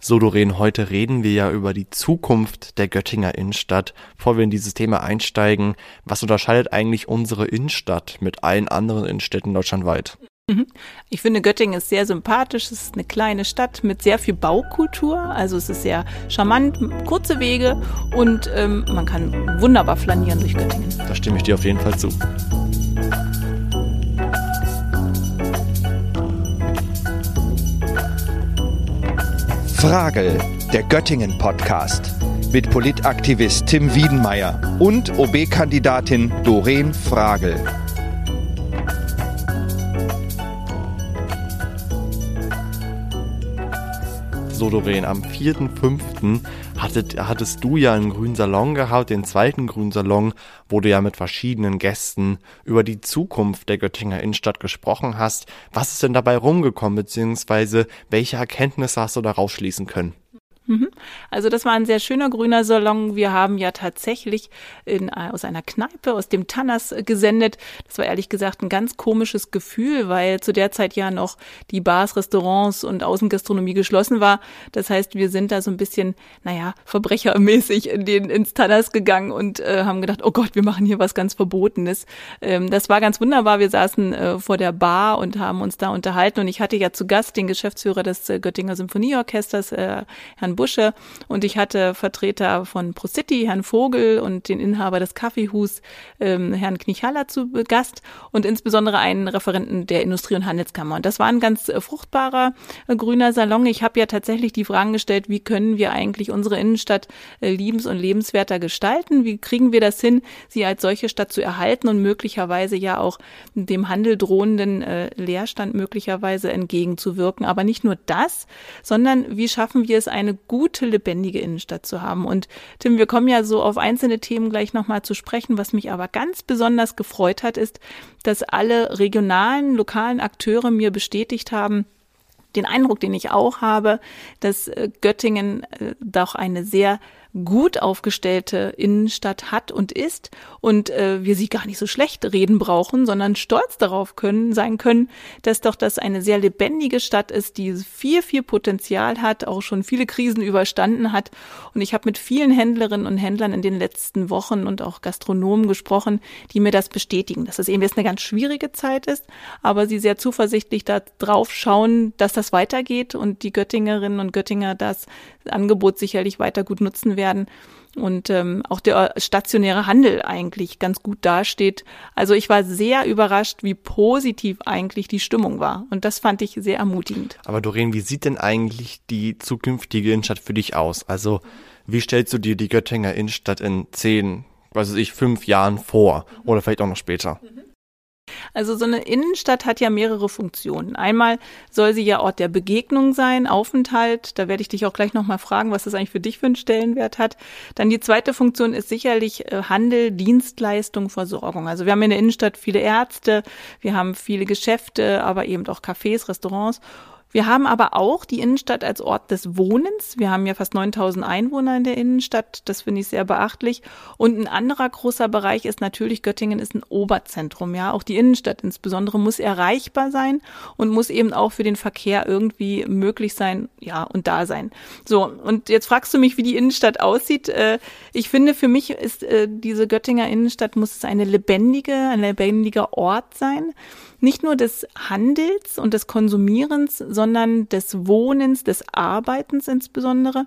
So, Doreen, heute reden wir ja über die Zukunft der Göttinger Innenstadt. Bevor wir in dieses Thema einsteigen, was unterscheidet eigentlich unsere Innenstadt mit allen anderen Innenstädten deutschlandweit? Mhm. Ich finde, Göttingen ist sehr sympathisch. Es ist eine kleine Stadt mit sehr viel Baukultur. Also es ist sehr charmant, kurze Wege und ähm, man kann wunderbar flanieren durch Göttingen. Da stimme ich dir auf jeden Fall zu. Frage, der Göttingen-Podcast mit Politaktivist Tim Wiedenmeier und OB-Kandidatin Doreen Fragel. So, Doreen, am 4.5. Hattet, hattest du ja einen grünen Salon gehabt, den zweiten grünen Salon, wo du ja mit verschiedenen Gästen über die Zukunft der Göttinger Innenstadt gesprochen hast. Was ist denn dabei rumgekommen, beziehungsweise welche Erkenntnisse hast du daraus schließen können? Mhm. Also das war ein sehr schöner grüner Salon. Wir haben ja tatsächlich in, äh, aus einer Kneipe, aus dem Tannas gesendet. Das war ehrlich gesagt ein ganz komisches Gefühl, weil zu der Zeit ja noch die Bars, Restaurants und Außengastronomie geschlossen war. Das heißt, wir sind da so ein bisschen, naja, verbrechermäßig in den, ins Tannas gegangen und äh, haben gedacht, oh Gott, wir machen hier was ganz Verbotenes. Ähm, das war ganz wunderbar. Wir saßen äh, vor der Bar und haben uns da unterhalten und ich hatte ja zu Gast den Geschäftsführer des äh, Göttinger Symphonieorchesters, äh, Herrn Busche und ich hatte Vertreter von ProCity, Herrn Vogel und den Inhaber des Kaffeehus, ähm, Herrn Knichaller zu Gast und insbesondere einen Referenten der Industrie- und Handelskammer. Und das war ein ganz äh, fruchtbarer äh, grüner Salon. Ich habe ja tatsächlich die Fragen gestellt, wie können wir eigentlich unsere Innenstadt äh, liebens- und lebenswerter gestalten? Wie kriegen wir das hin, sie als solche Stadt zu erhalten und möglicherweise ja auch dem Handel drohenden äh, Leerstand möglicherweise entgegenzuwirken? Aber nicht nur das, sondern wie schaffen wir es, eine gute, lebendige Innenstadt zu haben. Und Tim, wir kommen ja so auf einzelne Themen gleich nochmal zu sprechen. Was mich aber ganz besonders gefreut hat, ist, dass alle regionalen, lokalen Akteure mir bestätigt haben, den Eindruck, den ich auch habe, dass äh, Göttingen äh, doch eine sehr gut aufgestellte Innenstadt hat und ist und äh, wir sie gar nicht so schlecht reden brauchen, sondern stolz darauf können sein können, dass doch das eine sehr lebendige Stadt ist, die viel viel Potenzial hat, auch schon viele Krisen überstanden hat. Und ich habe mit vielen Händlerinnen und Händlern in den letzten Wochen und auch Gastronomen gesprochen, die mir das bestätigen, dass es eben jetzt eine ganz schwierige Zeit ist, aber sie sehr zuversichtlich darauf schauen, dass das weitergeht und die Göttingerinnen und Göttinger das Angebot sicherlich weiter gut nutzen werden und ähm, auch der stationäre Handel eigentlich ganz gut dasteht. Also ich war sehr überrascht, wie positiv eigentlich die Stimmung war und das fand ich sehr ermutigend. Aber Doreen, wie sieht denn eigentlich die zukünftige Innenstadt für dich aus? Also wie stellst du dir die Göttinger Innenstadt in zehn, was weiß ich, fünf Jahren vor oder vielleicht auch noch später? Mhm. Also so eine Innenstadt hat ja mehrere Funktionen. Einmal soll sie ja Ort der Begegnung sein, Aufenthalt. Da werde ich dich auch gleich nochmal fragen, was das eigentlich für dich für einen Stellenwert hat. Dann die zweite Funktion ist sicherlich äh, Handel, Dienstleistung, Versorgung. Also wir haben in der Innenstadt viele Ärzte, wir haben viele Geschäfte, aber eben auch Cafés, Restaurants. Wir haben aber auch die Innenstadt als Ort des Wohnens. Wir haben ja fast 9000 Einwohner in der Innenstadt. Das finde ich sehr beachtlich. Und ein anderer großer Bereich ist natürlich, Göttingen ist ein Oberzentrum. Ja, auch die Innenstadt insbesondere muss erreichbar sein und muss eben auch für den Verkehr irgendwie möglich sein, ja, und da sein. So. Und jetzt fragst du mich, wie die Innenstadt aussieht. Äh, ich finde, für mich ist äh, diese Göttinger Innenstadt muss es eine lebendige, ein lebendiger Ort sein nicht nur des Handels und des Konsumierens, sondern des Wohnens, des Arbeitens insbesondere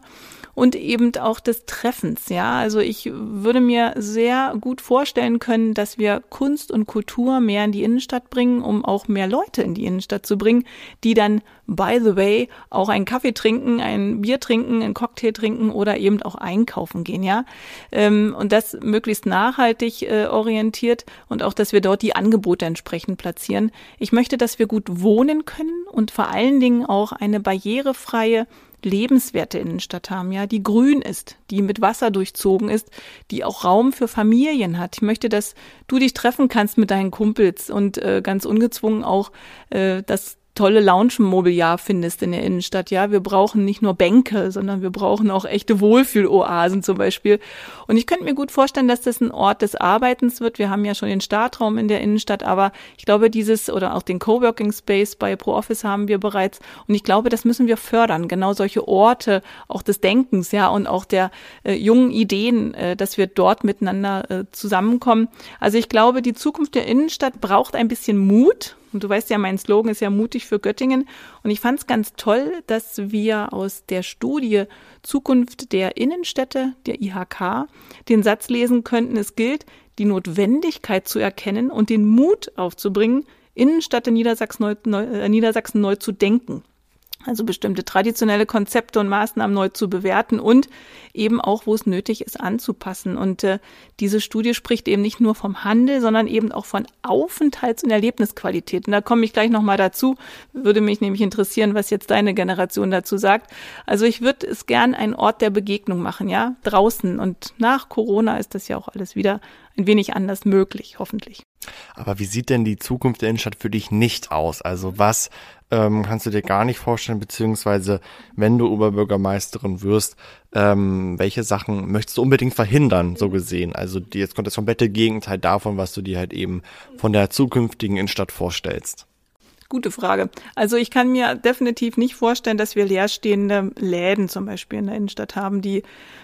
und eben auch des Treffens. Ja, also ich würde mir sehr gut vorstellen können, dass wir Kunst und Kultur mehr in die Innenstadt bringen, um auch mehr Leute in die Innenstadt zu bringen, die dann by the way auch einen Kaffee trinken, ein Bier trinken, einen Cocktail trinken oder eben auch einkaufen gehen, ja. Ähm, und das möglichst nachhaltig äh, orientiert und auch, dass wir dort die Angebote entsprechend platzieren. Ich möchte, dass wir gut wohnen können und vor allen Dingen auch eine barrierefreie lebenswerte Innenstadt haben, ja, die grün ist, die mit Wasser durchzogen ist, die auch Raum für Familien hat. Ich möchte, dass du dich treffen kannst mit deinen Kumpels und äh, ganz ungezwungen auch, äh, dass tolle Lounge-Mobiliar findest in der Innenstadt. Ja, wir brauchen nicht nur Bänke, sondern wir brauchen auch echte Wohlfühloasen zum Beispiel. Und ich könnte mir gut vorstellen, dass das ein Ort des Arbeitens wird. Wir haben ja schon den Startraum in der Innenstadt, aber ich glaube, dieses oder auch den Coworking Space bei ProOffice haben wir bereits. Und ich glaube, das müssen wir fördern. Genau solche Orte auch des Denkens, ja, und auch der äh, jungen Ideen, äh, dass wir dort miteinander äh, zusammenkommen. Also ich glaube, die Zukunft der Innenstadt braucht ein bisschen Mut und du weißt ja, mein Slogan ist ja mutig für Göttingen. Und ich fand es ganz toll, dass wir aus der Studie Zukunft der Innenstädte, der IHK, den Satz lesen könnten, es gilt, die Notwendigkeit zu erkennen und den Mut aufzubringen, Innenstadt in Niedersachsen neu, neu, äh, Niedersachsen neu zu denken also bestimmte traditionelle Konzepte und Maßnahmen neu zu bewerten und eben auch, wo es nötig ist, anzupassen. Und äh, diese Studie spricht eben nicht nur vom Handel, sondern eben auch von Aufenthalts- und Erlebnisqualität. Und da komme ich gleich nochmal dazu. Würde mich nämlich interessieren, was jetzt deine Generation dazu sagt. Also ich würde es gern einen Ort der Begegnung machen, ja, draußen. Und nach Corona ist das ja auch alles wieder ein wenig anders möglich, hoffentlich. Aber wie sieht denn die Zukunft der Innenstadt für dich nicht aus? Also was ähm, kannst du dir gar nicht vorstellen, beziehungsweise wenn du Oberbürgermeisterin wirst, ähm, welche Sachen möchtest du unbedingt verhindern, so gesehen? Also die, jetzt kommt das komplette Gegenteil davon, was du dir halt eben von der zukünftigen Innenstadt vorstellst. Gute Frage. Also ich kann mir definitiv nicht vorstellen, dass wir leerstehende Läden zum Beispiel in der Innenstadt haben, die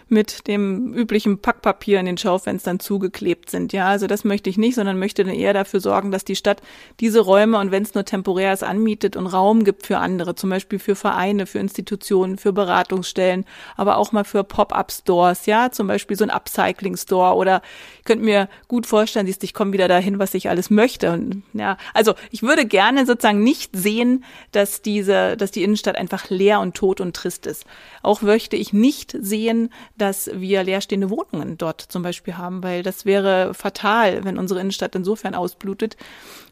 mit dem üblichen Packpapier in den Schaufenstern zugeklebt sind. Ja, also das möchte ich nicht, sondern möchte dann eher dafür sorgen, dass die Stadt diese Räume und wenn es nur temporär ist, anmietet und Raum gibt für andere, zum Beispiel für Vereine, für Institutionen, für Beratungsstellen, aber auch mal für Pop-up-Stores, ja, zum Beispiel so ein Upcycling-Store oder ich könnte mir gut vorstellen, siehst, ich komme wieder dahin, was ich alles möchte. Und ja, also ich würde gerne sozusagen nicht sehen, dass diese, dass die Innenstadt einfach leer und tot und trist ist. Auch möchte ich nicht sehen, dass wir leerstehende Wohnungen dort zum Beispiel haben, weil das wäre fatal, wenn unsere Innenstadt insofern ausblutet.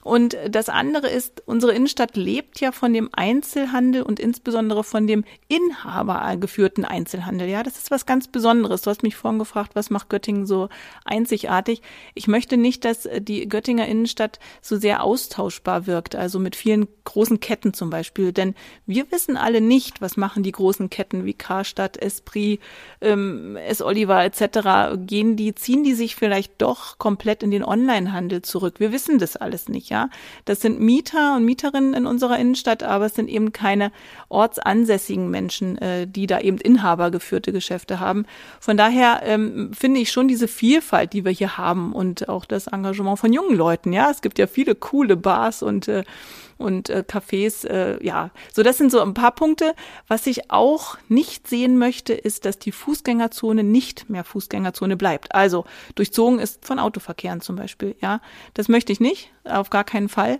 Und das andere ist, unsere Innenstadt lebt ja von dem Einzelhandel und insbesondere von dem inhabergeführten Einzelhandel. Ja, das ist was ganz Besonderes. Du hast mich vorhin gefragt, was macht Göttingen so einzigartig? Ich möchte nicht, dass die Göttinger Innenstadt so sehr austauschbar wirkt, also mit vielen großen Ketten zum Beispiel. Denn wir wissen alle nicht, was machen die großen Ketten wie Karstadt, Esprit, ähm, S. Oliver etc. Gehen die, ziehen die sich vielleicht doch komplett in den Onlinehandel zurück? Wir wissen das alles nicht. Ja, das sind Mieter und Mieterinnen in unserer Innenstadt, aber es sind eben keine ortsansässigen Menschen, äh, die da eben inhabergeführte Geschäfte haben. Von daher ähm, finde ich schon diese Vielfalt, die wir hier haben und auch das Engagement von jungen Leuten. Ja, es gibt ja viele coole Bars und äh, und äh, Cafés, äh, ja. So, das sind so ein paar Punkte. Was ich auch nicht sehen möchte, ist, dass die Fußgängerzone nicht mehr Fußgängerzone bleibt. Also durchzogen ist von Autoverkehren zum Beispiel, ja. Das möchte ich nicht, auf gar keinen Fall.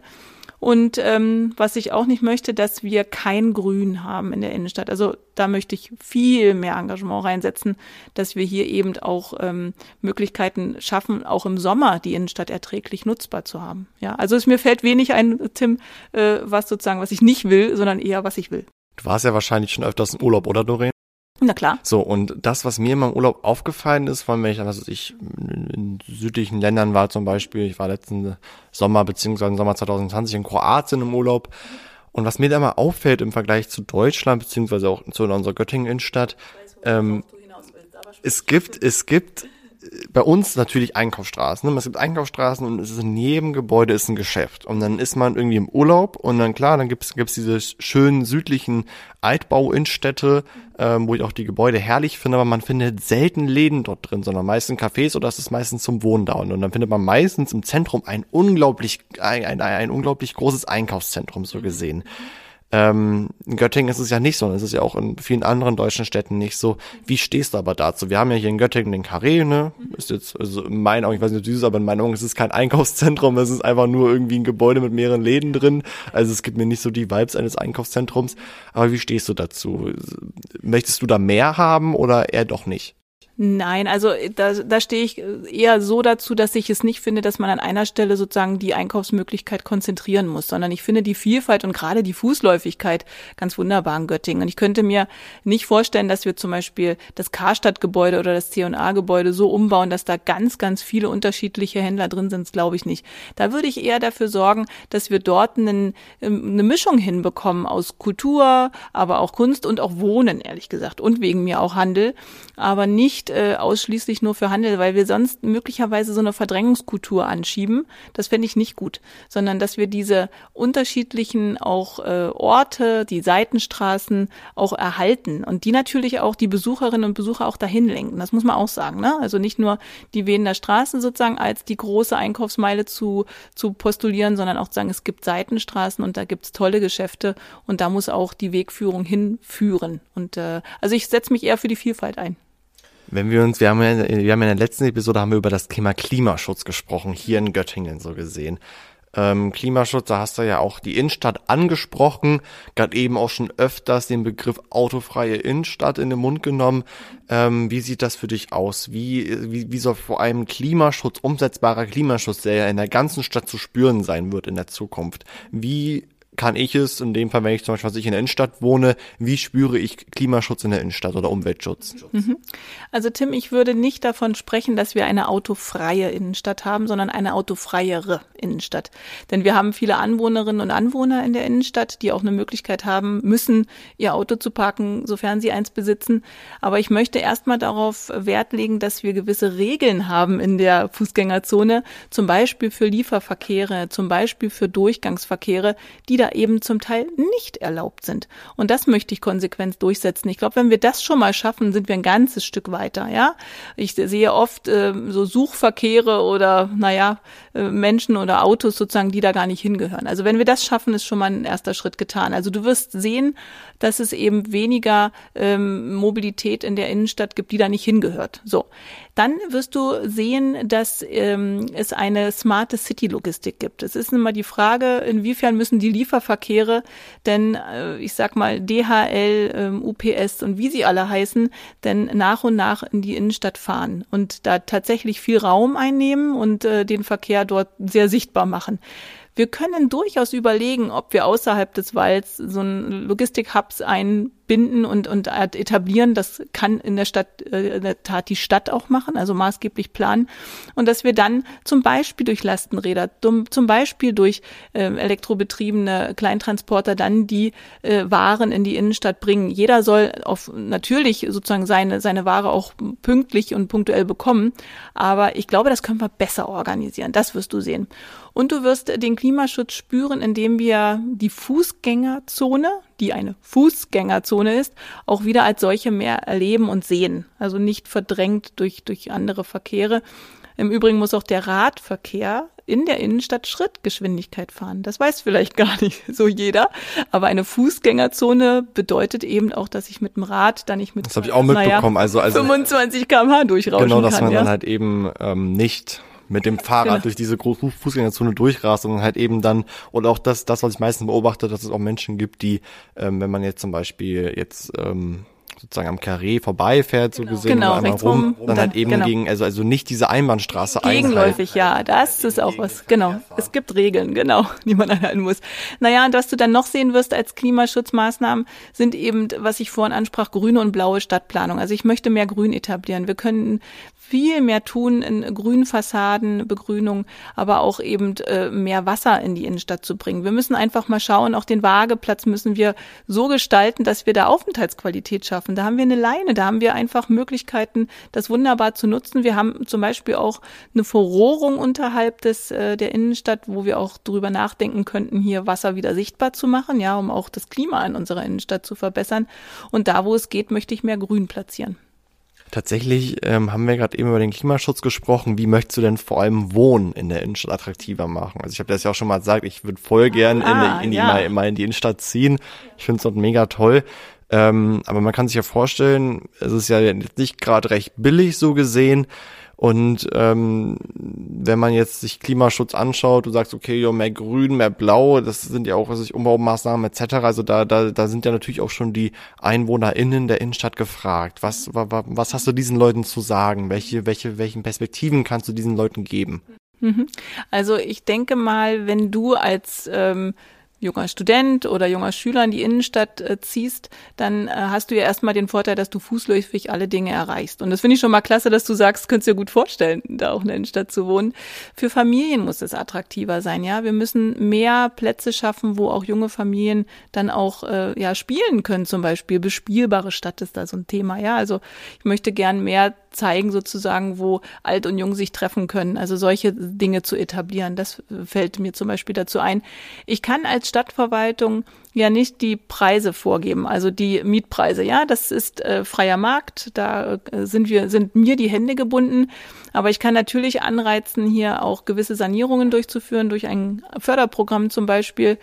Und ähm, was ich auch nicht möchte, dass wir kein Grün haben in der Innenstadt. Also da möchte ich viel mehr Engagement reinsetzen, dass wir hier eben auch ähm, Möglichkeiten schaffen, auch im Sommer die Innenstadt erträglich nutzbar zu haben. Ja, also es mir fällt wenig ein, Tim, äh, was sozusagen, was ich nicht will, sondern eher, was ich will. Du warst ja wahrscheinlich schon öfters im Urlaub, oder Doreen? Na klar. So, und das, was mir in meinem Urlaub aufgefallen ist, weil wenn ich, was ich in südlichen Ländern war zum Beispiel, ich war letzten Sommer beziehungsweise im Sommer 2020 in Kroatien im Urlaub. Und was mir da mal auffällt im Vergleich zu Deutschland, beziehungsweise auch zu unserer Göttingen-Innenstadt, ähm, es gibt, es gibt bei uns natürlich Einkaufsstraßen. Ne? Es gibt Einkaufsstraßen und es ist in jedem Gebäude ist ein Geschäft. Und dann ist man irgendwie im Urlaub und dann klar, dann gibt's gibt's diese schönen südlichen Altbau-Innenstädte, ähm, wo ich auch die Gebäude herrlich finde, aber man findet selten Läden dort drin, sondern meistens Cafés oder es ist meistens zum Wohnen. Und dann findet man meistens im Zentrum ein unglaublich, ein, ein, ein unglaublich großes Einkaufszentrum so gesehen. Ähm, in Göttingen ist es ja nicht so, es ist ja auch in vielen anderen deutschen Städten nicht so. Wie stehst du aber dazu? Wir haben ja hier in Göttingen den Carré, ne? Ist jetzt, also in meinen Augen, ich weiß nicht, ob du es aber in meinen Augen ist es kein Einkaufszentrum, es ist einfach nur irgendwie ein Gebäude mit mehreren Läden drin. Also es gibt mir nicht so die Vibes eines Einkaufszentrums. Aber wie stehst du dazu? Möchtest du da mehr haben oder eher doch nicht? Nein, also da, da stehe ich eher so dazu, dass ich es nicht finde, dass man an einer Stelle sozusagen die Einkaufsmöglichkeit konzentrieren muss, sondern ich finde die Vielfalt und gerade die Fußläufigkeit ganz wunderbar in Göttingen. Und ich könnte mir nicht vorstellen, dass wir zum Beispiel das Karstadt-Gebäude oder das C&A-Gebäude so umbauen, dass da ganz, ganz viele unterschiedliche Händler drin sind, glaube ich nicht. Da würde ich eher dafür sorgen, dass wir dort einen, ähm, eine Mischung hinbekommen aus Kultur, aber auch Kunst und auch Wohnen, ehrlich gesagt, und wegen mir auch Handel, aber nicht nicht äh, ausschließlich nur für Handel, weil wir sonst möglicherweise so eine Verdrängungskultur anschieben. Das fände ich nicht gut, sondern dass wir diese unterschiedlichen auch äh, Orte, die Seitenstraßen auch erhalten und die natürlich auch die Besucherinnen und Besucher auch dahin lenken. Das muss man auch sagen. Ne? Also nicht nur die Wehener Straße sozusagen als die große Einkaufsmeile zu, zu postulieren, sondern auch zu sagen, es gibt Seitenstraßen und da gibt's tolle Geschäfte und da muss auch die Wegführung hinführen. Und äh, also ich setze mich eher für die Vielfalt ein. Wenn wir uns, wir haben ja, wir haben ja in der letzten Episode haben wir über das Thema Klimaschutz gesprochen, hier in Göttingen so gesehen. Ähm, Klimaschutz, da hast du ja auch die Innenstadt angesprochen, gerade eben auch schon öfters den Begriff autofreie Innenstadt in den Mund genommen. Ähm, wie sieht das für dich aus? Wie, wie, wie soll vor allem Klimaschutz, umsetzbarer Klimaschutz, der ja in der ganzen Stadt zu spüren sein wird in der Zukunft, wie kann ich es, in dem Fall, wenn ich zum Beispiel ich in der Innenstadt wohne, wie spüre ich Klimaschutz in der Innenstadt oder Umweltschutz? Mhm. Also Tim, ich würde nicht davon sprechen, dass wir eine autofreie Innenstadt haben, sondern eine autofreiere Innenstadt. Denn wir haben viele Anwohnerinnen und Anwohner in der Innenstadt, die auch eine Möglichkeit haben müssen, ihr Auto zu parken, sofern sie eins besitzen. Aber ich möchte erstmal darauf Wert legen, dass wir gewisse Regeln haben in der Fußgängerzone, zum Beispiel für Lieferverkehre, zum Beispiel für Durchgangsverkehre, die da da eben zum Teil nicht erlaubt sind. Und das möchte ich konsequent durchsetzen. Ich glaube, wenn wir das schon mal schaffen, sind wir ein ganzes Stück weiter. Ja, ich sehe oft äh, so Suchverkehre oder naja äh, Menschen oder Autos sozusagen, die da gar nicht hingehören. Also wenn wir das schaffen, ist schon mal ein erster Schritt getan. Also du wirst sehen, dass es eben weniger ähm, Mobilität in der Innenstadt gibt, die da nicht hingehört. So, dann wirst du sehen, dass ähm, es eine smarte City-Logistik gibt. Es ist immer die Frage, inwiefern müssen die Lieferverkehre denn, äh, ich sag mal, DHL, ähm, UPS und wie sie alle heißen, denn nach und nach in die Innenstadt fahren und da tatsächlich viel Raum einnehmen und äh, den Verkehr dort sehr sichtbar machen. Wir können durchaus überlegen, ob wir außerhalb des Walds so ein Logistik-Hubs ein binden und, und etablieren. Das kann in der Stadt, äh, in der Tat die Stadt auch machen, also maßgeblich planen. Und dass wir dann zum Beispiel durch Lastenräder, zum Beispiel durch äh, elektrobetriebene Kleintransporter dann die äh, Waren in die Innenstadt bringen. Jeder soll auf natürlich sozusagen seine, seine Ware auch pünktlich und punktuell bekommen. Aber ich glaube, das können wir besser organisieren. Das wirst du sehen. Und du wirst den Klimaschutz spüren, indem wir die Fußgängerzone, die eine Fußgängerzone ist, auch wieder als solche mehr erleben und sehen. Also nicht verdrängt durch, durch andere Verkehre. Im Übrigen muss auch der Radverkehr in der Innenstadt Schrittgeschwindigkeit fahren. Das weiß vielleicht gar nicht so jeder. Aber eine Fußgängerzone bedeutet eben auch, dass ich mit dem Rad dann nicht mit das ich auch mitbekommen. Naja, also, also 25 km/h durchrauschen Genau, dass kann, man ja. dann halt eben ähm, nicht mit dem Fahrrad genau. durch diese Fußgängerzone durchrast, sondern halt eben dann, und auch das, das, was ich meistens beobachte, dass es auch Menschen gibt, die, ähm, wenn man jetzt zum Beispiel jetzt ähm, sozusagen am Carré vorbeifährt, so genau. gesehen, genau, einmal rum, dann, dann halt eben genau. gegen, also, also nicht diese Einbahnstraße Gegenläufig, ja, das ist auch was, genau. Es gibt Regeln, genau, die man einhalten muss. Naja, und was du dann noch sehen wirst als Klimaschutzmaßnahmen, sind eben, was ich vorhin ansprach, grüne und blaue Stadtplanung. Also ich möchte mehr Grün etablieren. Wir können viel mehr tun in Grünfassaden, Begrünung, aber auch eben äh, mehr Wasser in die Innenstadt zu bringen. Wir müssen einfach mal schauen, auch den Wageplatz müssen wir so gestalten, dass wir da Aufenthaltsqualität schaffen. Da haben wir eine Leine, da haben wir einfach Möglichkeiten, das wunderbar zu nutzen. Wir haben zum Beispiel auch eine Verrohrung unterhalb des äh, der Innenstadt, wo wir auch drüber nachdenken könnten, hier Wasser wieder sichtbar zu machen, ja, um auch das Klima in unserer Innenstadt zu verbessern. Und da, wo es geht, möchte ich mehr Grün platzieren. Tatsächlich ähm, haben wir gerade eben über den Klimaschutz gesprochen. Wie möchtest du denn vor allem Wohnen in der Innenstadt attraktiver machen? Also ich habe das ja auch schon mal gesagt, ich würde voll gern ah, in, die, in, die, ja. mal, mal in die Innenstadt ziehen. Ich finde es dort mega toll. Ähm, aber man kann sich ja vorstellen, es ist ja nicht gerade recht billig so gesehen. Und ähm, wenn man jetzt sich Klimaschutz anschaut, du sagst, okay, ja, mehr Grün, mehr Blau, das sind ja auch was ich, Umbaumaßnahmen etc. Also da, da, da sind ja natürlich auch schon die EinwohnerInnen der Innenstadt gefragt. Was, was hast du diesen Leuten zu sagen? Welche, welche, welchen Perspektiven kannst du diesen Leuten geben? Mhm. Also ich denke mal, wenn du als ähm, junger Student oder junger Schüler in die Innenstadt äh, ziehst, dann äh, hast du ja erstmal den Vorteil, dass du fußläufig alle Dinge erreichst. Und das finde ich schon mal klasse, dass du sagst, könntest dir gut vorstellen, da auch in der Innenstadt zu wohnen. Für Familien muss es attraktiver sein, ja. Wir müssen mehr Plätze schaffen, wo auch junge Familien dann auch äh, ja spielen können, zum Beispiel. Bespielbare Stadt ist da so ein Thema, ja. Also ich möchte gern mehr zeigen, sozusagen, wo alt und jung sich treffen können. Also solche Dinge zu etablieren. Das fällt mir zum Beispiel dazu ein. Ich kann als Stadtverwaltung ja nicht die Preise vorgeben, also die Mietpreise. Ja, das ist äh, freier Markt. Da äh, sind wir, sind mir die Hände gebunden. Aber ich kann natürlich anreizen, hier auch gewisse Sanierungen durchzuführen durch ein Förderprogramm zum Beispiel.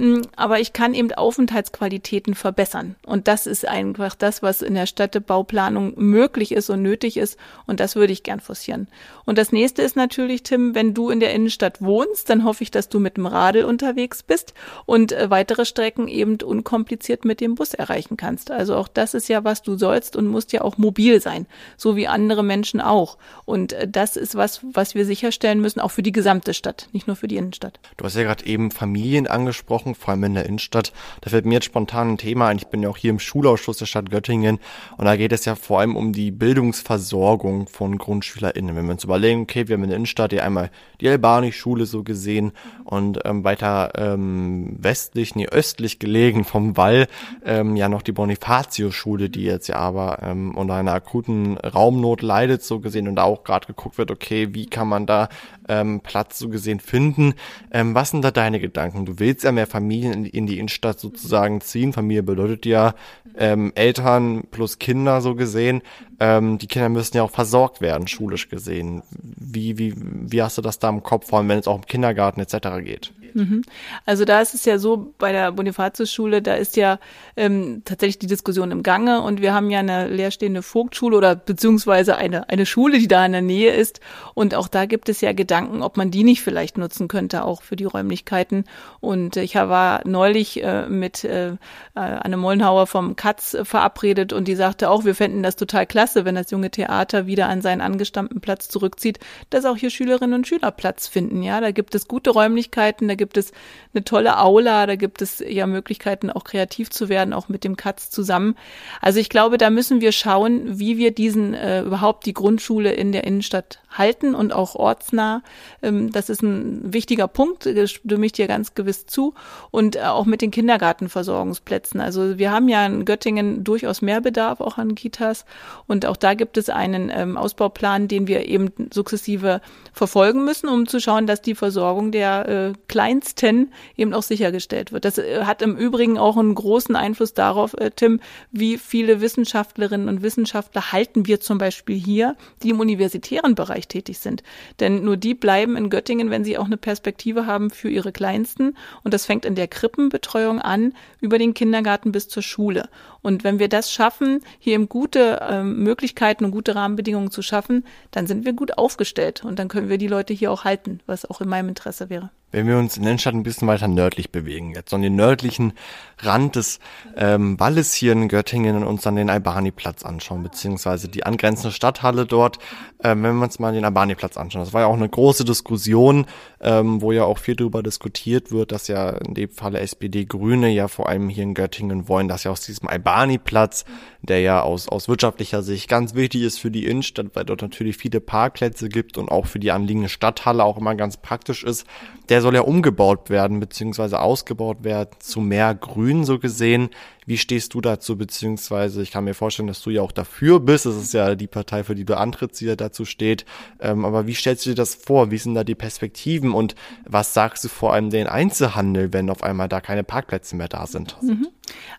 Mm, aber ich kann eben Aufenthaltsqualitäten verbessern. Und das ist einfach das, was in der Städtebauplanung möglich ist und nötig ist. Und das würde ich gern forcieren. Und das nächste ist natürlich, Tim, wenn du in der Innenstadt wohnst, dann hoffe ich, dass du mit dem Radl unterwegs bist und äh, weitere Strecken eben unkompliziert mit dem Bus erreichen kannst. Also auch das ist ja, was du sollst und musst ja auch mobil sein, so wie andere Menschen auch. Und äh, das ist was, was wir sicherstellen müssen, auch für die gesamte Stadt, nicht nur für die Innenstadt. Du hast ja gerade eben Familien angesprochen angesprochen, vor allem in der Innenstadt. Da fällt mir jetzt spontan ein Thema ein. Ich bin ja auch hier im Schulausschuss der Stadt Göttingen und da geht es ja vor allem um die Bildungsversorgung von GrundschülerInnen. Wenn wir uns überlegen, okay, wir haben in der Innenstadt ja einmal die Albani-Schule so gesehen und ähm, weiter ähm, westlich, nee, östlich gelegen vom Wall ähm, ja noch die Bonifatio-Schule, die jetzt ja aber ähm, unter einer akuten Raumnot leidet so gesehen und da auch gerade geguckt wird, okay, wie kann man da ähm, Platz so gesehen finden. Ähm, was sind da deine Gedanken? Du willst ja mehr Familien in, in die Innenstadt sozusagen ziehen. Familie bedeutet ja ähm, Eltern plus Kinder so gesehen. Ähm, die Kinder müssen ja auch versorgt werden, schulisch gesehen. Wie, wie, wie hast du das da im Kopf, vor allem wenn es auch im Kindergarten etc. geht? Mhm. Also da ist es ja so, bei der Bonifatius-Schule, da ist ja ähm, tatsächlich die Diskussion im Gange und wir haben ja eine leerstehende Vogtschule oder beziehungsweise eine, eine Schule, die da in der Nähe ist. Und auch da gibt es ja Gedanken, ob man die nicht vielleicht nutzen könnte, auch für die Räumlichkeiten. Und ich war neulich äh, mit äh, Anne Mollenhauer vom Katz verabredet und die sagte auch, wir fänden das total klasse, wenn das junge Theater wieder an seinen angestammten Platz zurückzieht, dass auch hier Schülerinnen und Schüler Platz finden, ja, da gibt es gute Räumlichkeiten, da gibt es eine tolle Aula, da gibt es ja Möglichkeiten, auch kreativ zu werden, auch mit dem Katz zusammen. Also ich glaube, da müssen wir schauen, wie wir diesen äh, überhaupt die Grundschule in der Innenstadt halten und auch ortsnah. Ähm, das ist ein wichtiger Punkt, das stimme ich dir ganz gewiss zu. Und äh, auch mit den Kindergartenversorgungsplätzen. Also wir haben ja in Göttingen durchaus mehr Bedarf auch an Kitas. Und auch da gibt es einen ähm, Ausbauplan, den wir eben sukzessive verfolgen müssen, um zu schauen, dass die Versorgung der äh, Kleinsten eben auch sichergestellt wird. Das äh, hat im Übrigen auch einen großen Einfluss darauf, äh, Tim, wie viele Wissenschaftlerinnen und Wissenschaftler halten wir zum Beispiel hier, die im universitären Bereich tätig sind. Denn nur die bleiben in Göttingen, wenn sie auch eine Perspektive haben für ihre Kleinsten. Und das fängt in der Krippenbetreuung an, über den Kindergarten bis zur Schule. Und wenn wir das schaffen, hier eben gute äh, Möglichkeiten und gute Rahmenbedingungen zu schaffen, dann sind wir gut aufgestellt und dann können wir die Leute hier auch halten, was auch in meinem Interesse wäre. Wenn wir uns in der Innenstadt ein bisschen weiter nördlich bewegen, jetzt an den nördlichen Rand des ähm, Walles hier in Göttingen und uns dann den Albani-Platz anschauen, beziehungsweise die angrenzende Stadthalle dort, ähm, wenn wir uns mal den Albani-Platz anschauen. Das war ja auch eine große Diskussion, ähm, wo ja auch viel darüber diskutiert wird, dass ja in dem Falle SPD-Grüne ja vor allem hier in Göttingen wollen, dass ja aus diesem Albani-Platz, der ja aus, aus wirtschaftlicher Sicht ganz wichtig ist für die Innenstadt, weil dort natürlich viele Parkplätze gibt und auch für die anliegende Stadthalle auch immer ganz praktisch ist, der soll ja umgebaut werden, beziehungsweise ausgebaut werden zu mehr Grün so gesehen. Wie stehst du dazu, beziehungsweise ich kann mir vorstellen, dass du ja auch dafür bist. Das ist ja die Partei, für die du antrittst, die ja dazu steht. Ähm, aber wie stellst du dir das vor? Wie sind da die Perspektiven und was sagst du vor allem den Einzelhandel, wenn auf einmal da keine Parkplätze mehr da sind? Mhm.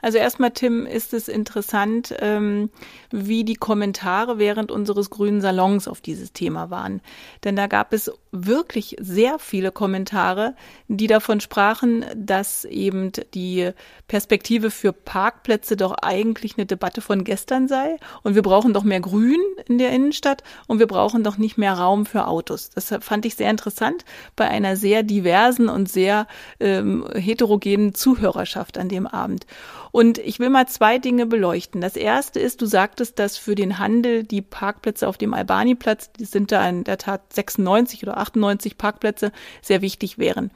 Also erstmal, Tim, ist es interessant, ähm, wie die Kommentare während unseres grünen Salons auf dieses Thema waren. Denn da gab es wirklich sehr viele Kommentare, die davon sprachen, dass eben die Perspektive für Park Parkplätze doch eigentlich eine Debatte von gestern sei und wir brauchen doch mehr Grün in der Innenstadt und wir brauchen doch nicht mehr Raum für Autos. Das fand ich sehr interessant bei einer sehr diversen und sehr ähm, heterogenen Zuhörerschaft an dem Abend. Und ich will mal zwei Dinge beleuchten. Das erste ist, du sagtest, dass für den Handel die Parkplätze auf dem Albani-Platz, die sind da in der Tat 96 oder 98 Parkplätze, sehr wichtig wären.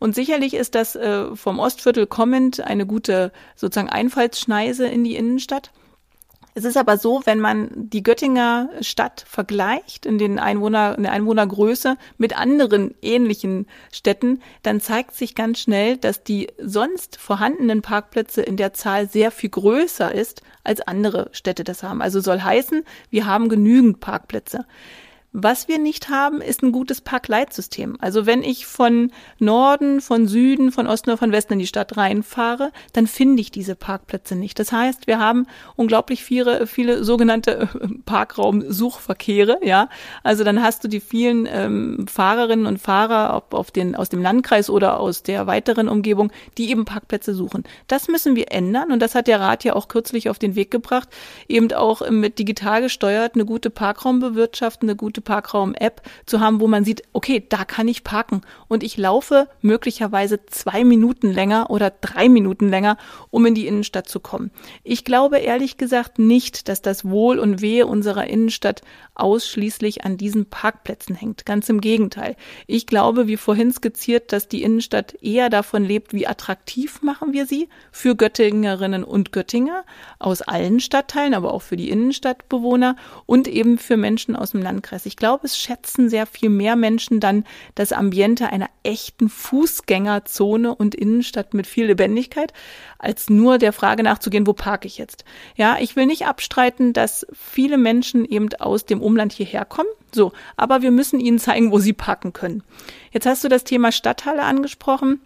Und sicherlich ist das äh, vom Ostviertel kommend eine gute sozusagen Einfallsschneise in die Innenstadt. Es ist aber so, wenn man die Göttinger Stadt vergleicht in den Einwohner, in der Einwohnergröße mit anderen ähnlichen Städten, dann zeigt sich ganz schnell, dass die sonst vorhandenen Parkplätze in der Zahl sehr viel größer ist, als andere Städte das haben. Also soll heißen, wir haben genügend Parkplätze. Was wir nicht haben, ist ein gutes Parkleitsystem. Also wenn ich von Norden, von Süden, von Osten oder von Westen in die Stadt reinfahre, dann finde ich diese Parkplätze nicht. Das heißt, wir haben unglaublich viele, viele sogenannte äh, Parkraumsuchverkehre, ja. Also dann hast du die vielen ähm, Fahrerinnen und Fahrer ob auf den, aus dem Landkreis oder aus der weiteren Umgebung, die eben Parkplätze suchen. Das müssen wir ändern und das hat der Rat ja auch kürzlich auf den Weg gebracht, eben auch mit digital gesteuert eine gute Parkraumbewirtschaftung, eine gute gute Parkraum-App zu haben, wo man sieht, okay, da kann ich parken und ich laufe möglicherweise zwei Minuten länger oder drei Minuten länger, um in die Innenstadt zu kommen. Ich glaube ehrlich gesagt nicht, dass das Wohl und Wehe unserer Innenstadt ausschließlich an diesen Parkplätzen hängt. Ganz im Gegenteil. Ich glaube, wie vorhin skizziert, dass die Innenstadt eher davon lebt, wie attraktiv machen wir sie für Göttingerinnen und Göttinger aus allen Stadtteilen, aber auch für die Innenstadtbewohner und eben für Menschen aus dem Landkreis. Ich glaube, es schätzen sehr viel mehr Menschen dann das Ambiente einer echten Fußgängerzone und Innenstadt mit viel Lebendigkeit, als nur der Frage nachzugehen, wo parke ich jetzt? Ja, ich will nicht abstreiten, dass viele Menschen eben aus dem Umland hierher kommen. So, aber wir müssen ihnen zeigen, wo sie parken können. Jetzt hast du das Thema Stadthalle angesprochen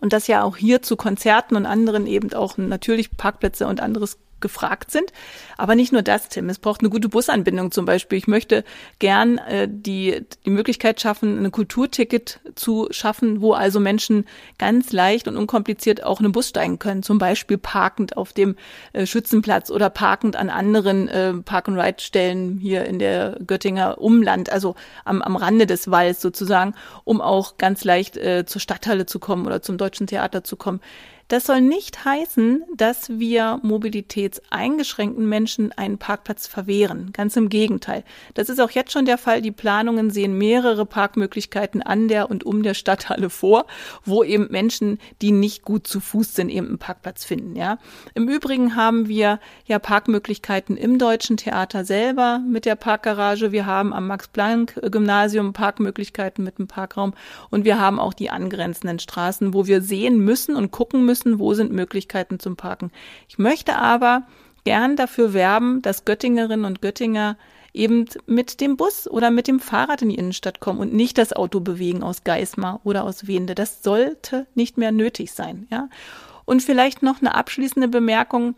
und das ja auch hier zu Konzerten und anderen eben auch natürlich Parkplätze und anderes gefragt sind. Aber nicht nur das, Tim. Es braucht eine gute Busanbindung zum Beispiel. Ich möchte gern äh, die, die Möglichkeit schaffen, ein Kulturticket zu schaffen, wo also Menschen ganz leicht und unkompliziert auch in den Bus steigen können. Zum Beispiel parkend auf dem äh, Schützenplatz oder parkend an anderen äh, Park-and-Ride-Stellen hier in der Göttinger Umland, also am, am Rande des Walls sozusagen, um auch ganz leicht äh, zur Stadthalle zu kommen oder zum Deutschen Theater zu kommen. Das soll nicht heißen, dass wir mobilitätseingeschränkten Menschen einen Parkplatz verwehren. Ganz im Gegenteil. Das ist auch jetzt schon der Fall. Die Planungen sehen mehrere Parkmöglichkeiten an der und um der Stadthalle vor, wo eben Menschen, die nicht gut zu Fuß sind, eben einen Parkplatz finden, ja. Im Übrigen haben wir ja Parkmöglichkeiten im Deutschen Theater selber mit der Parkgarage. Wir haben am Max-Planck-Gymnasium Parkmöglichkeiten mit dem Parkraum und wir haben auch die angrenzenden Straßen, wo wir sehen müssen und gucken müssen, müssen, wo sind Möglichkeiten zum Parken. Ich möchte aber gern dafür werben, dass Göttingerinnen und Göttinger eben mit dem Bus oder mit dem Fahrrad in die Innenstadt kommen und nicht das Auto bewegen aus Geismar oder aus Wende. Das sollte nicht mehr nötig sein, ja. Und vielleicht noch eine abschließende Bemerkung.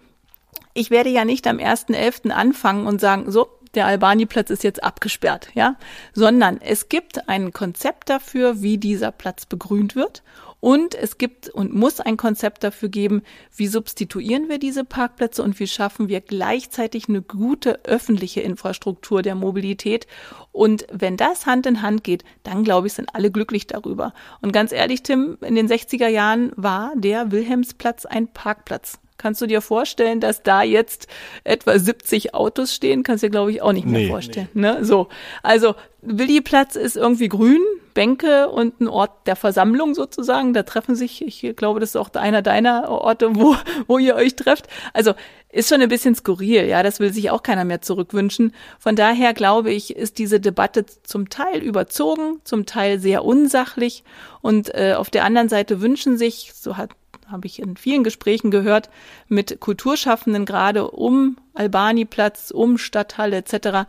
Ich werde ja nicht am 1.11. anfangen und sagen, so, der Albani-Platz ist jetzt abgesperrt, ja, sondern es gibt ein Konzept dafür, wie dieser Platz begrünt wird und es gibt und muss ein Konzept dafür geben, wie substituieren wir diese Parkplätze und wie schaffen wir gleichzeitig eine gute öffentliche Infrastruktur der Mobilität. Und wenn das Hand in Hand geht, dann glaube ich, sind alle glücklich darüber. Und ganz ehrlich, Tim, in den 60er Jahren war der Wilhelmsplatz ein Parkplatz. Kannst du dir vorstellen, dass da jetzt etwa 70 Autos stehen? Kannst du dir, glaube ich, auch nicht mehr nee, vorstellen. Nee. Ne? So. Also, Williplatz ist irgendwie grün, Bänke und ein Ort der Versammlung sozusagen. Da treffen sich, ich glaube, das ist auch einer deiner Orte, wo, wo ihr euch trefft. Also, ist schon ein bisschen skurril, ja, das will sich auch keiner mehr zurückwünschen. Von daher glaube ich, ist diese Debatte zum Teil überzogen, zum Teil sehr unsachlich und äh, auf der anderen Seite wünschen sich, so hat habe ich in vielen Gesprächen gehört, mit Kulturschaffenden gerade um Albani-Platz, um Stadthalle etc.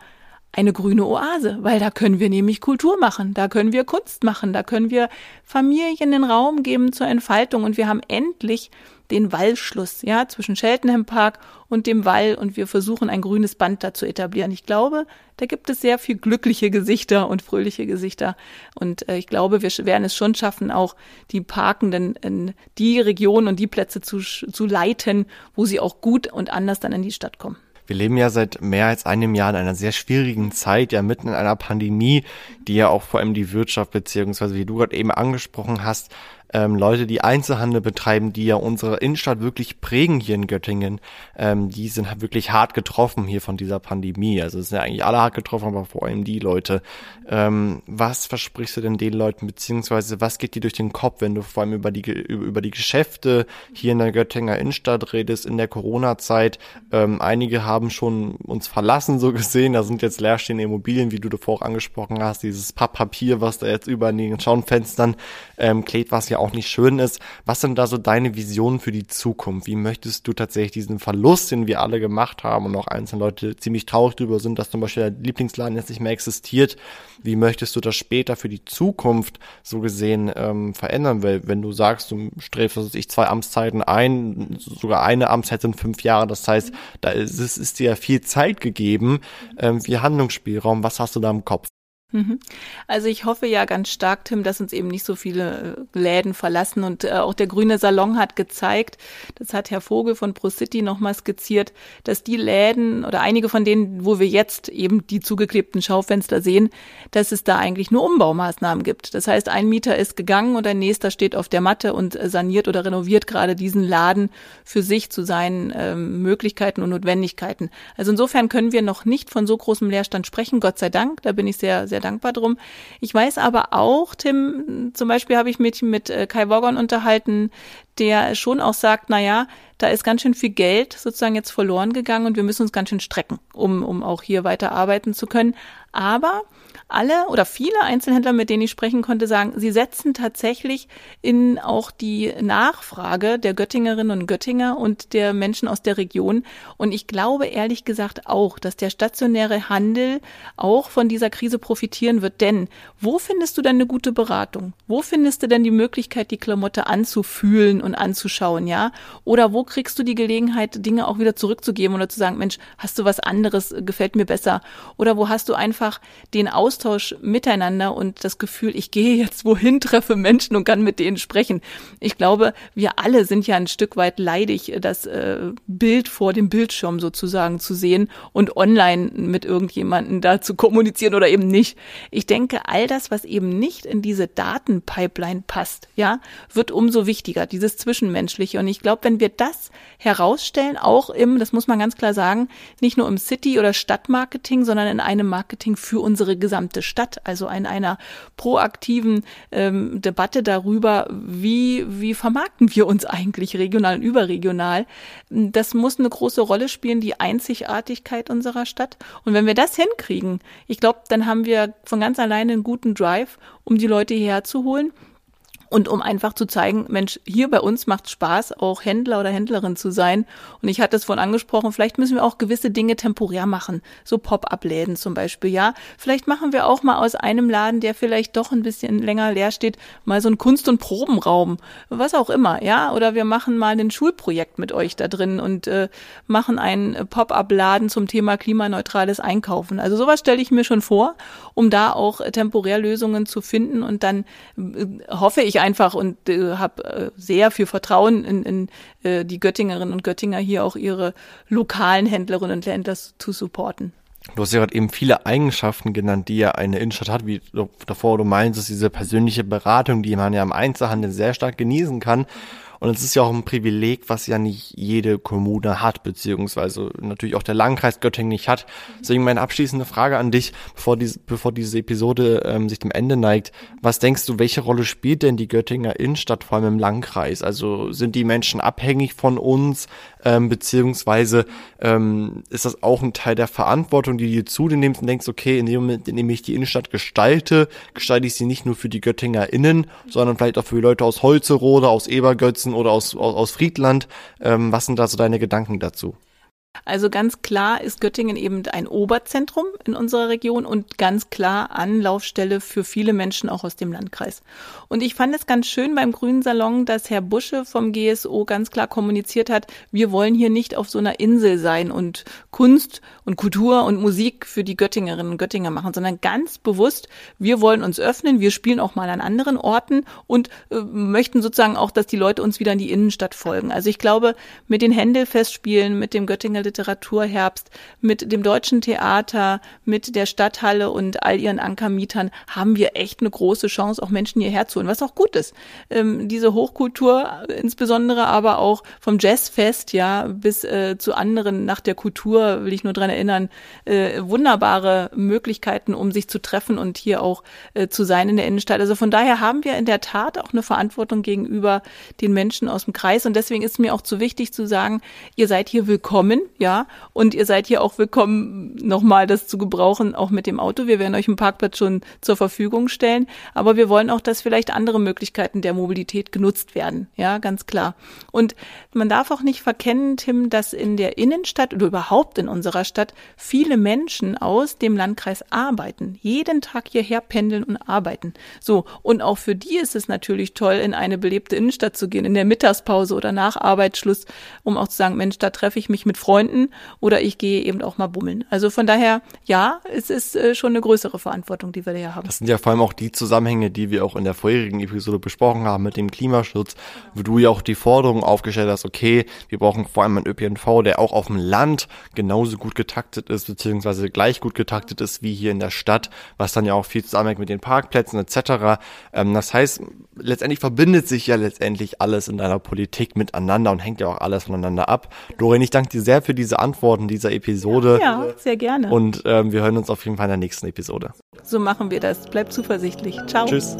eine grüne Oase, weil da können wir nämlich Kultur machen, da können wir Kunst machen, da können wir Familien den Raum geben zur Entfaltung und wir haben endlich den Wallschluss, ja, zwischen Cheltenham Park und dem Wall und wir versuchen ein grünes Band da zu etablieren. Ich glaube, da gibt es sehr viel glückliche Gesichter und fröhliche Gesichter und äh, ich glaube, wir werden es schon schaffen, auch die Parkenden in die Regionen und die Plätze zu, zu leiten, wo sie auch gut und anders dann in die Stadt kommen. Wir leben ja seit mehr als einem Jahr in einer sehr schwierigen Zeit, ja mitten in einer Pandemie, die ja auch vor allem die Wirtschaft beziehungsweise wie du gerade eben angesprochen hast, ähm, Leute, die Einzelhandel betreiben, die ja unsere Innenstadt wirklich prägen hier in Göttingen, ähm, die sind halt wirklich hart getroffen hier von dieser Pandemie. Also es sind ja eigentlich alle hart getroffen, aber vor allem die Leute. Ähm, was versprichst du denn den Leuten, beziehungsweise was geht dir durch den Kopf, wenn du vor allem über die, über die Geschäfte hier in der Göttinger Innenstadt redest, in der Corona-Zeit? Ähm, einige haben schon uns verlassen, so gesehen. Da sind jetzt leerstehende Immobilien, wie du davor auch angesprochen hast, dieses Papppapier, was da jetzt über den Schaufenstern ähm, klebt, was ja auch nicht schön ist. Was sind da so deine Visionen für die Zukunft? Wie möchtest du tatsächlich diesen Verlust, den wir alle gemacht haben und auch einzelne Leute ziemlich traurig darüber sind, dass zum Beispiel der Lieblingsladen jetzt nicht mehr existiert, wie möchtest du das später für die Zukunft so gesehen ähm, verändern? Weil wenn du sagst, du strebst was ich zwei Amtszeiten ein, sogar eine Amtszeit sind fünf Jahre, das heißt, da ist, es ist dir ja viel Zeit gegeben, ähm, wie Handlungsspielraum. Was hast du da im Kopf? Mhm. Also ich hoffe ja ganz stark, Tim, dass uns eben nicht so viele äh, Läden verlassen. Und äh, auch der grüne Salon hat gezeigt, das hat Herr Vogel von ProCity nochmal skizziert, dass die Läden oder einige von denen, wo wir jetzt eben die zugeklebten Schaufenster sehen, dass es da eigentlich nur Umbaumaßnahmen gibt. Das heißt, ein Mieter ist gegangen und ein nächster steht auf der Matte und äh, saniert oder renoviert gerade diesen Laden für sich zu seinen ähm, Möglichkeiten und Notwendigkeiten. Also insofern können wir noch nicht von so großem Leerstand sprechen, Gott sei Dank. Da bin ich sehr, sehr sehr dankbar drum. Ich weiß aber auch, Tim, zum Beispiel habe ich mich mit äh, Kai Woggon unterhalten, der schon auch sagt, na ja, da ist ganz schön viel Geld sozusagen jetzt verloren gegangen und wir müssen uns ganz schön strecken, um, um auch hier weiter arbeiten zu können. Aber alle oder viele Einzelhändler, mit denen ich sprechen konnte, sagen, sie setzen tatsächlich in auch die Nachfrage der Göttingerinnen und Göttinger und der Menschen aus der Region. Und ich glaube ehrlich gesagt auch, dass der stationäre Handel auch von dieser Krise profitieren wird. Denn wo findest du denn eine gute Beratung? Wo findest du denn die Möglichkeit, die Klamotte anzufühlen und anzuschauen, ja? Oder wo kriegst du die Gelegenheit, Dinge auch wieder zurückzugeben oder zu sagen, Mensch, hast du was anderes, gefällt mir besser? Oder wo hast du einfach den Aus Austausch miteinander und das Gefühl, ich gehe jetzt wohin, treffe Menschen und kann mit denen sprechen. Ich glaube, wir alle sind ja ein Stück weit leidig, das äh, Bild vor dem Bildschirm sozusagen zu sehen und online mit irgendjemanden da zu kommunizieren oder eben nicht. Ich denke, all das, was eben nicht in diese Datenpipeline passt, ja, wird umso wichtiger, dieses Zwischenmenschliche. Und ich glaube, wenn wir das herausstellen, auch im, das muss man ganz klar sagen, nicht nur im City- oder Stadtmarketing, sondern in einem Marketing für unsere gesamte gesamte Stadt, also in einer proaktiven ähm, Debatte darüber, wie, wie vermarkten wir uns eigentlich regional und überregional. Das muss eine große Rolle spielen, die Einzigartigkeit unserer Stadt. Und wenn wir das hinkriegen, ich glaube, dann haben wir von ganz alleine einen guten Drive, um die Leute hierher zu holen und um einfach zu zeigen, Mensch, hier bei uns macht Spaß, auch Händler oder Händlerin zu sein. Und ich hatte es vorhin angesprochen, vielleicht müssen wir auch gewisse Dinge temporär machen, so Pop-up-Läden zum Beispiel, ja. Vielleicht machen wir auch mal aus einem Laden, der vielleicht doch ein bisschen länger leer steht, mal so einen Kunst- und Probenraum, was auch immer, ja. Oder wir machen mal ein Schulprojekt mit euch da drin und äh, machen einen Pop-up-Laden zum Thema klimaneutrales Einkaufen. Also sowas stelle ich mir schon vor, um da auch temporär Lösungen zu finden und dann äh, hoffe ich einfach und äh, habe äh, sehr viel Vertrauen in, in äh, die Göttingerinnen und Göttinger hier auch ihre lokalen Händlerinnen und Händler zu supporten. Du hast ja gerade eben viele Eigenschaften genannt, die ja eine Innenstadt hat, wie davor du meinst, dass diese persönliche Beratung, die man ja im Einzelhandel sehr stark genießen kann. Und es ist ja auch ein Privileg, was ja nicht jede Kommune hat, beziehungsweise natürlich auch der Landkreis Göttingen nicht hat. Deswegen meine abschließende Frage an dich, bevor diese, bevor diese Episode ähm, sich dem Ende neigt. Was denkst du, welche Rolle spielt denn die Göttinger Innenstadt, vor allem im Landkreis? Also sind die Menschen abhängig von uns, ähm, beziehungsweise ähm, ist das auch ein Teil der Verantwortung, die du zu dir nimmst und denkst, okay, in dem Moment, in dem ich die Innenstadt gestalte, gestalte ich sie nicht nur für die Göttinger Innen, sondern vielleicht auch für Leute aus Holzerode, aus Ebergötzen, Sachsen oder aus, aus, aus Friedland. Ähm, was sind da so deine Gedanken dazu? Also ganz klar ist Göttingen eben ein Oberzentrum in unserer Region und ganz klar Anlaufstelle für viele Menschen auch aus dem Landkreis. Und ich fand es ganz schön beim Grünen Salon, dass Herr Busche vom GSO ganz klar kommuniziert hat, wir wollen hier nicht auf so einer Insel sein und Kunst und Kultur und Musik für die Göttingerinnen und Göttinger machen, sondern ganz bewusst, wir wollen uns öffnen, wir spielen auch mal an anderen Orten und äh, möchten sozusagen auch, dass die Leute uns wieder in die Innenstadt folgen. Also ich glaube, mit den Händelfestspielen, mit dem Göttinger Literaturherbst, mit dem Deutschen Theater, mit der Stadthalle und all ihren Ankermietern haben wir echt eine große Chance, auch Menschen hierher zu holen, was auch gut ist. Ähm, diese Hochkultur, insbesondere aber auch vom Jazzfest, ja, bis äh, zu anderen nach der Kultur, will ich nur dran erinnern, äh, wunderbare Möglichkeiten, um sich zu treffen und hier auch äh, zu sein in der Innenstadt. Also von daher haben wir in der Tat auch eine Verantwortung gegenüber den Menschen aus dem Kreis und deswegen ist mir auch zu wichtig zu sagen, ihr seid hier willkommen, ja, und ihr seid hier auch willkommen, nochmal das zu gebrauchen, auch mit dem Auto. Wir werden euch einen Parkplatz schon zur Verfügung stellen, aber wir wollen auch, dass vielleicht andere Möglichkeiten der Mobilität genutzt werden, ja, ganz klar. Und man darf auch nicht verkennen, Tim, dass in der Innenstadt oder überhaupt in unserer Stadt viele Menschen aus dem Landkreis arbeiten, jeden Tag hierher pendeln und arbeiten. So, und auch für die ist es natürlich toll, in eine belebte Innenstadt zu gehen, in der Mittagspause oder nach Arbeitsschluss, um auch zu sagen, Mensch, da treffe ich mich mit Freunden Freunden oder ich gehe eben auch mal bummeln. Also von daher, ja, es ist äh, schon eine größere Verantwortung, die wir da haben. Das sind ja vor allem auch die Zusammenhänge, die wir auch in der vorherigen Episode besprochen haben mit dem Klimaschutz, wo du ja auch die Forderung aufgestellt hast, okay, wir brauchen vor allem einen ÖPNV, der auch auf dem Land genauso gut getaktet ist, beziehungsweise gleich gut getaktet ist wie hier in der Stadt, was dann ja auch viel zusammenhängt mit den Parkplätzen etc. Ähm, das heißt, letztendlich verbindet sich ja letztendlich alles in deiner Politik miteinander und hängt ja auch alles voneinander ab. Doreen, ich danke dir sehr für diese Antworten dieser Episode. Ja, sehr gerne. Und ähm, wir hören uns auf jeden Fall in der nächsten Episode. So machen wir das. Bleibt zuversichtlich. Ciao. Tschüss.